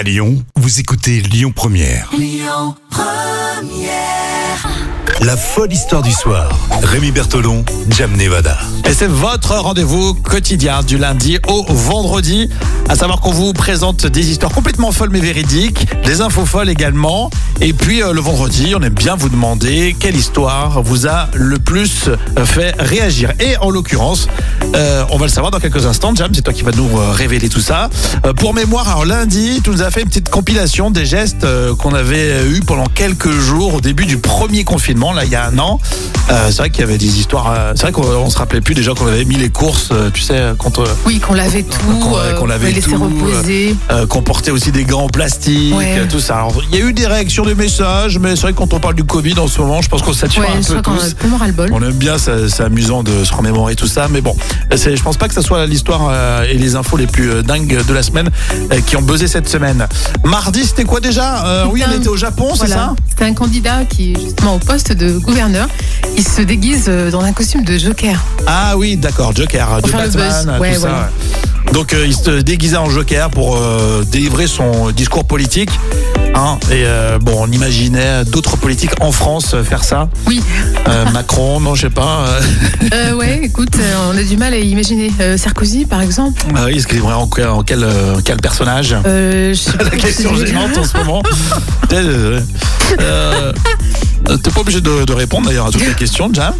À Lyon, vous écoutez Lyon Première. La folle histoire du soir. Rémi Bertolon, Jam Nevada. Et c'est votre rendez-vous quotidien du lundi au vendredi. À savoir qu'on vous présente des histoires complètement folles mais véridiques, des infos folles également. Et puis euh, le vendredi, on aime bien vous demander quelle histoire vous a le plus euh, fait réagir. Et en l'occurrence, euh, on va le savoir dans quelques instants. Jam, c'est toi qui vas nous euh, révéler tout ça. Euh, pour mémoire, alors lundi, tu nous as fait une petite compilation des gestes euh, qu'on avait eu pendant quelques jours au début du premier confinement, là il y a un an. Euh, c'est vrai qu'il y avait des histoires. euh, c'est vrai qu'on on se rappelait plus déjà qu'on avait mis les courses, euh, tu sais, euh, Oui, qu'on lavait tout, Qu'on- qu'on lavait laisser reposer. euh, portait aussi des gants en plastique, Ouais. euh, tout ça. Il y a eu des réactions, des messages, mais c'est vrai que quand on parle du Covid en ce moment, je pense qu'on sature ouais, un peu tous. bol. On aime bien, ça- c'est amusant de se remémorer tout ça, mais bon, je pense pas que ce soit l'histoire euh, et les infos les plus euh, dingues de la semaine qui ont buzzé cette semaine. Mardi, c'était quoi déjà? Euh, Oui, on était au Japon, c'est ça? C'était un candidat qui est justement au poste de gouverneur. Il se déguise dans un costume de Joker. Ah oui, d'accord, Joker, de Batman, buzz. tout Ouais, ça. Donc euh, il se déguisait en Joker pour euh, délivrer son discours politique. Hein, et euh, bon, on imaginait d'autres politiques en France faire ça. Oui. Macron, non, je sais pas. ouais, écoute, on a du mal à imaginer. Sarkozy, par exemple. ah oui, il se grillerait en, quel- en quel, quel personnage Euh, La question gênante en ce moment. Euh, T'es pas obligé de, de répondre d'ailleurs à toutes les questions, Jam.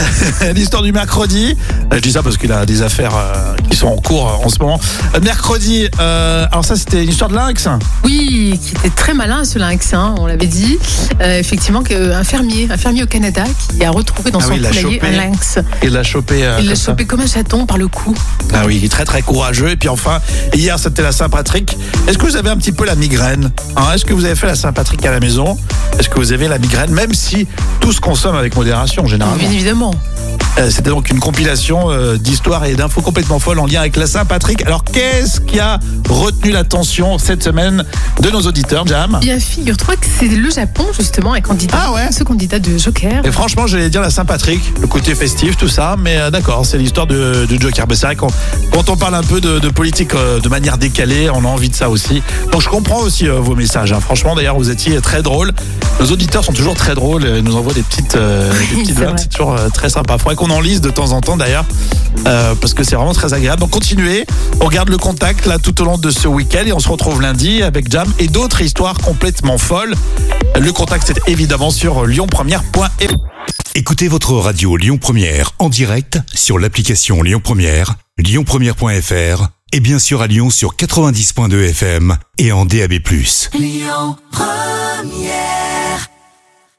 L'histoire du mercredi. Je dis ça parce qu'il a des affaires euh, qui sont en cours euh, en ce moment. Euh, Mercredi, euh, alors ça c'était une histoire de lynx. Oui, qui était très malin ce lynx, hein, on l'avait dit. Euh, effectivement, que- un fermier, un fermier au Canada qui a retrouvé dans Ah son oui, il l'a poulailler chopé. un lynx. Il l'a chopé. euh, Il l'a comme ça. chopé comme un chaton par le cou. Ah oui, il est très très courageux. Et puis enfin, hier c'était la Saint-Patrick. Est-ce que vous avez un petit peu la migraine Hein, Est-ce que vous avez fait la Saint-Patrick à la maison? Est-ce que vous avez la migraine? Même si tout se consomme avec modération généralement. Bien évidemment. Euh, C'était donc une compilation euh, d'histoires et d'infos complètement folles en lien avec la Saint-Patrick. Alors qu'est-ce qui a retenu l'attention cette semaine de nos auditeurs, Jam? Bien, figure-toi que c'est le Japon, justement, un candidat. Ah ouais Ce candidat de Joker. Et franchement, j'allais dire la Saint-Patrick, le côté festif, tout ça, mais euh, d'accord, c'est l'histoire de, de Joker. Mais c'est vrai qu'on quand on parle un peu de, de politique euh, de manière décalée, on a envie de ça aussi. Donc je comprends aussi euh, vos messages. hein. Franchement, d'ailleurs, vous étiez très drôles. Nos auditeurs sont toujours très drôles. Ils nous envoient des petites, euh, des Oui, petites c'est vannes, vrai. c'est toujours très sympa. Faudrait qu'on en lise de temps en temps d'ailleurs, euh, parce que c'est vraiment très agréable. Donc continuez, on garde le contact là tout au long de ce week-end et on se retrouve lundi avec Jam et d'autres histoires complètement folles. Le contact c'est évidemment sur lyonpremière.fr. Écoutez votre radio Lyon Première en direct sur l'application Lyon Première, lyonpremière.fr et bien sûr à Lyon sur 90.2 FM et en DAB+. Lyon Première